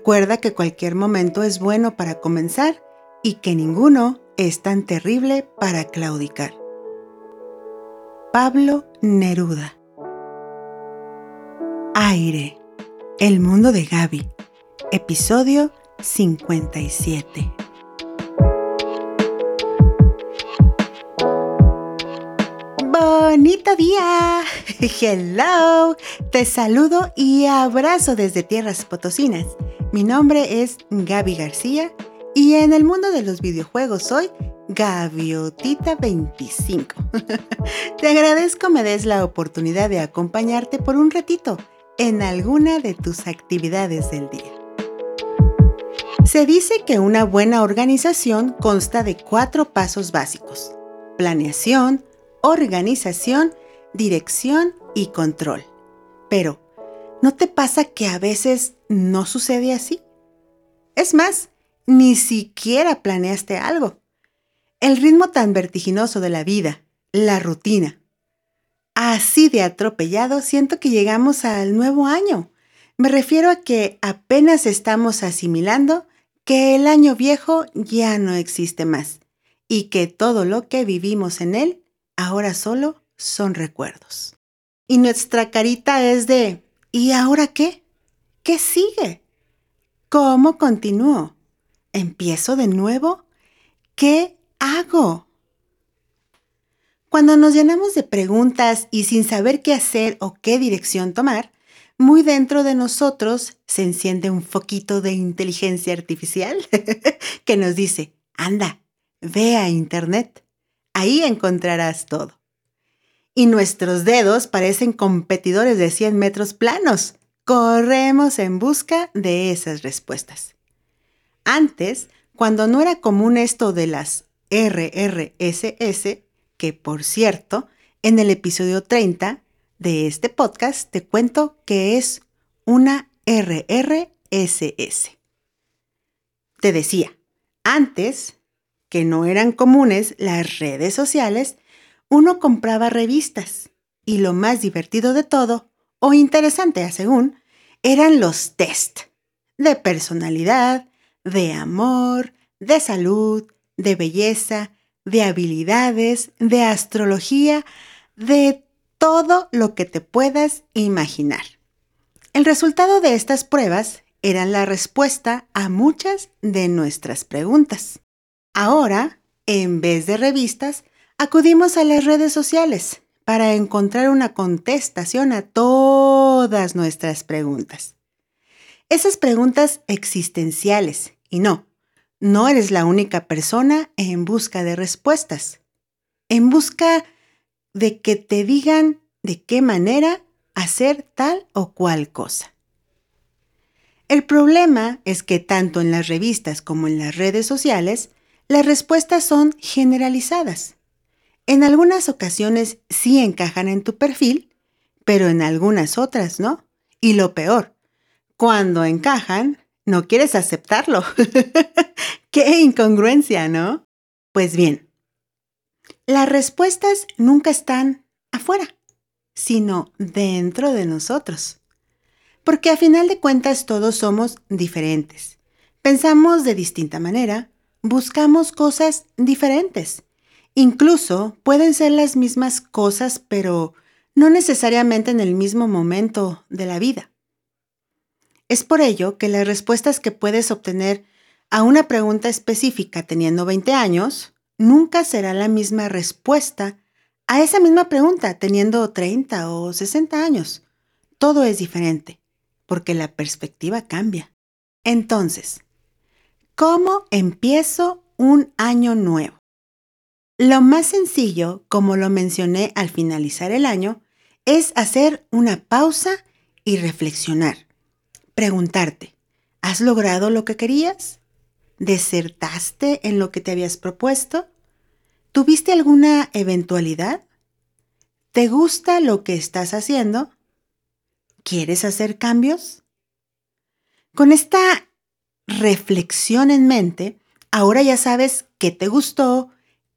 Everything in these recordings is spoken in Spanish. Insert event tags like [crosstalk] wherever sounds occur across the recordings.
Recuerda que cualquier momento es bueno para comenzar y que ninguno es tan terrible para claudicar. Pablo Neruda Aire, el mundo de Gaby, episodio 57. bonito día. [laughs] Hello. Te saludo y abrazo desde tierras potosinas. Mi nombre es Gaby García y en el mundo de los videojuegos soy Gaviotita25. [laughs] Te agradezco me des la oportunidad de acompañarte por un ratito en alguna de tus actividades del día. Se dice que una buena organización consta de cuatro pasos básicos. Planeación, organización, dirección y control. Pero, ¿no te pasa que a veces no sucede así? Es más, ni siquiera planeaste algo. El ritmo tan vertiginoso de la vida, la rutina. Así de atropellado siento que llegamos al nuevo año. Me refiero a que apenas estamos asimilando que el año viejo ya no existe más y que todo lo que vivimos en él ahora solo son recuerdos. Y nuestra carita es de, ¿y ahora qué? ¿Qué sigue? ¿Cómo continúo? ¿Empiezo de nuevo? ¿Qué hago? Cuando nos llenamos de preguntas y sin saber qué hacer o qué dirección tomar, muy dentro de nosotros se enciende un foquito de inteligencia artificial [laughs] que nos dice, anda, ve a Internet, Ahí encontrarás todo. Y nuestros dedos parecen competidores de 100 metros planos. Corremos en busca de esas respuestas. Antes, cuando no era común esto de las RRSS, que por cierto, en el episodio 30 de este podcast te cuento que es una RRSS. Te decía, antes que no eran comunes las redes sociales, uno compraba revistas y lo más divertido de todo, o interesante según, eran los test de personalidad, de amor, de salud, de belleza, de habilidades, de astrología, de todo lo que te puedas imaginar. El resultado de estas pruebas eran la respuesta a muchas de nuestras preguntas. Ahora, en vez de revistas, acudimos a las redes sociales para encontrar una contestación a todas nuestras preguntas. Esas preguntas existenciales, y no, no eres la única persona en busca de respuestas, en busca de que te digan de qué manera hacer tal o cual cosa. El problema es que tanto en las revistas como en las redes sociales las respuestas son generalizadas. En algunas ocasiones sí encajan en tu perfil, pero en algunas otras no. Y lo peor, cuando encajan, no quieres aceptarlo. [laughs] Qué incongruencia, ¿no? Pues bien, las respuestas nunca están afuera, sino dentro de nosotros. Porque a final de cuentas todos somos diferentes. Pensamos de distinta manera, buscamos cosas diferentes. Incluso pueden ser las mismas cosas, pero no necesariamente en el mismo momento de la vida. Es por ello que las respuestas que puedes obtener a una pregunta específica teniendo 20 años nunca será la misma respuesta a esa misma pregunta teniendo 30 o 60 años. Todo es diferente, porque la perspectiva cambia. Entonces, ¿Cómo empiezo un año nuevo? Lo más sencillo, como lo mencioné al finalizar el año, es hacer una pausa y reflexionar. Preguntarte, ¿has logrado lo que querías? ¿Desertaste en lo que te habías propuesto? ¿Tuviste alguna eventualidad? ¿Te gusta lo que estás haciendo? ¿Quieres hacer cambios? Con esta reflexión en mente, ahora ya sabes qué te gustó,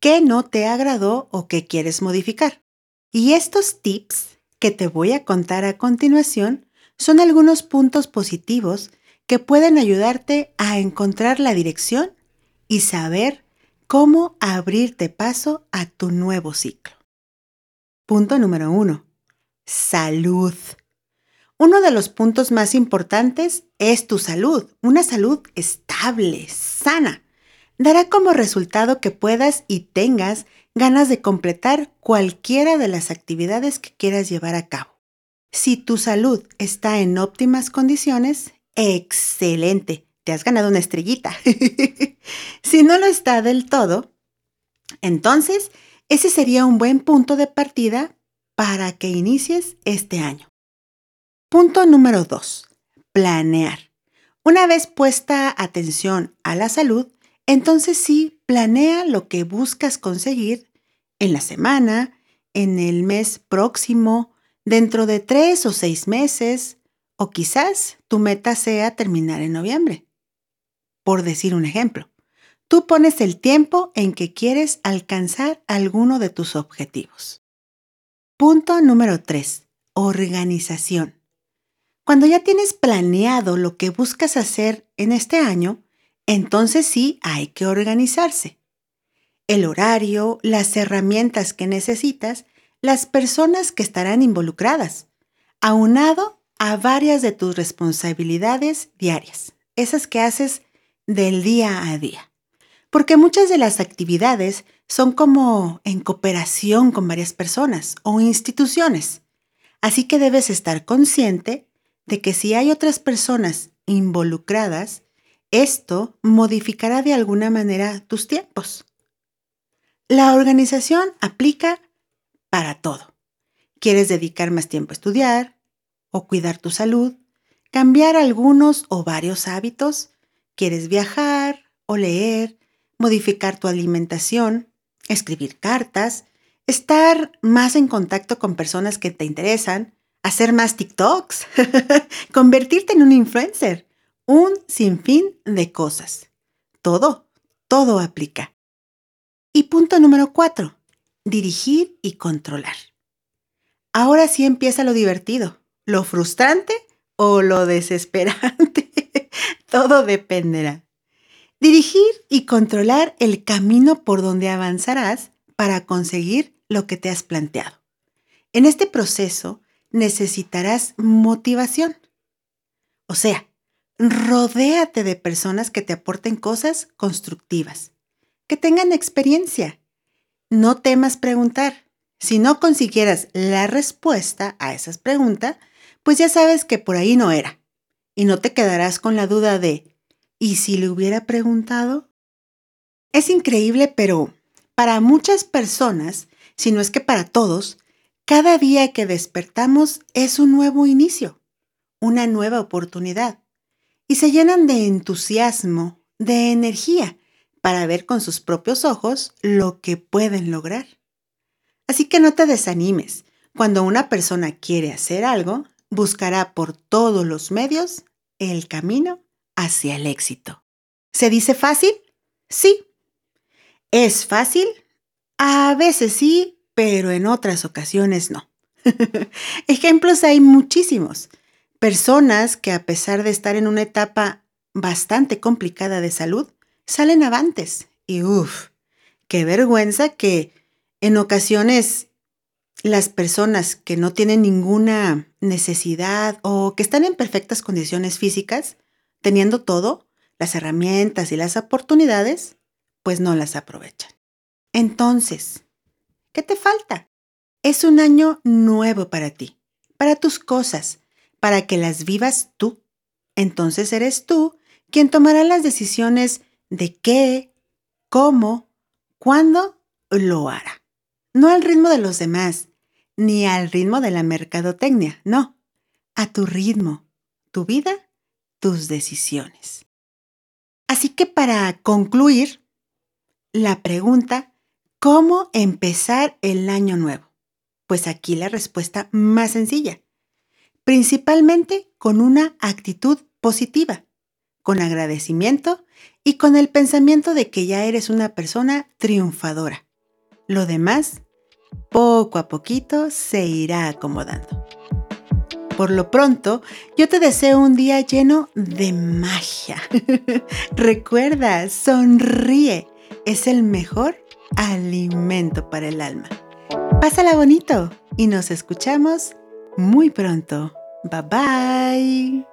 qué no te agradó o qué quieres modificar. Y estos tips que te voy a contar a continuación son algunos puntos positivos que pueden ayudarte a encontrar la dirección y saber cómo abrirte paso a tu nuevo ciclo. Punto número uno. Salud. Uno de los puntos más importantes es tu salud, una salud estable, sana. Dará como resultado que puedas y tengas ganas de completar cualquiera de las actividades que quieras llevar a cabo. Si tu salud está en óptimas condiciones, excelente, te has ganado una estrellita. [laughs] si no lo está del todo, entonces ese sería un buen punto de partida para que inicies este año. Punto número 2. Planear. Una vez puesta atención a la salud, entonces sí, planea lo que buscas conseguir en la semana, en el mes próximo, dentro de tres o seis meses, o quizás tu meta sea terminar en noviembre. Por decir un ejemplo, tú pones el tiempo en que quieres alcanzar alguno de tus objetivos. Punto número 3. Organización. Cuando ya tienes planeado lo que buscas hacer en este año, entonces sí hay que organizarse. El horario, las herramientas que necesitas, las personas que estarán involucradas, aunado a varias de tus responsabilidades diarias, esas que haces del día a día. Porque muchas de las actividades son como en cooperación con varias personas o instituciones. Así que debes estar consciente de que si hay otras personas involucradas, esto modificará de alguna manera tus tiempos. La organización aplica para todo. ¿Quieres dedicar más tiempo a estudiar o cuidar tu salud? ¿Cambiar algunos o varios hábitos? ¿Quieres viajar o leer? ¿Modificar tu alimentación? ¿Escribir cartas? ¿Estar más en contacto con personas que te interesan? ¿Hacer más TikToks? [laughs] ¿Convertirte en un influencer? Un sinfín de cosas. Todo, todo aplica. Y punto número cuatro, dirigir y controlar. Ahora sí empieza lo divertido, lo frustrante o lo desesperante. [laughs] todo dependerá. Dirigir y controlar el camino por donde avanzarás para conseguir lo que te has planteado. En este proceso necesitarás motivación. O sea, rodéate de personas que te aporten cosas constructivas, que tengan experiencia. No temas preguntar. Si no consiguieras la respuesta a esas preguntas, pues ya sabes que por ahí no era. Y no te quedarás con la duda de, ¿y si le hubiera preguntado? Es increíble, pero para muchas personas, si no es que para todos, cada día que despertamos es un nuevo inicio, una nueva oportunidad y se llenan de entusiasmo, de energía, para ver con sus propios ojos lo que pueden lograr. Así que no te desanimes. Cuando una persona quiere hacer algo, buscará por todos los medios el camino hacia el éxito. ¿Se dice fácil? Sí. ¿Es fácil? A veces sí, pero en otras ocasiones no. [laughs] Ejemplos hay muchísimos personas que a pesar de estar en una etapa bastante complicada de salud, salen avantes. Y uff, qué vergüenza que en ocasiones las personas que no tienen ninguna necesidad o que están en perfectas condiciones físicas, teniendo todo, las herramientas y las oportunidades, pues no las aprovechan. Entonces, ¿qué te falta? Es un año nuevo para ti, para tus cosas, para que las vivas tú. Entonces eres tú quien tomará las decisiones de qué, cómo, cuándo lo hará. No al ritmo de los demás, ni al ritmo de la mercadotecnia, no, a tu ritmo, tu vida, tus decisiones. Así que para concluir, la pregunta, ¿cómo empezar el año nuevo? Pues aquí la respuesta más sencilla principalmente con una actitud positiva, con agradecimiento y con el pensamiento de que ya eres una persona triunfadora. Lo demás, poco a poquito, se irá acomodando. Por lo pronto, yo te deseo un día lleno de magia. [laughs] Recuerda, sonríe. Es el mejor alimento para el alma. Pásala bonito y nos escuchamos muy pronto. Bye bye.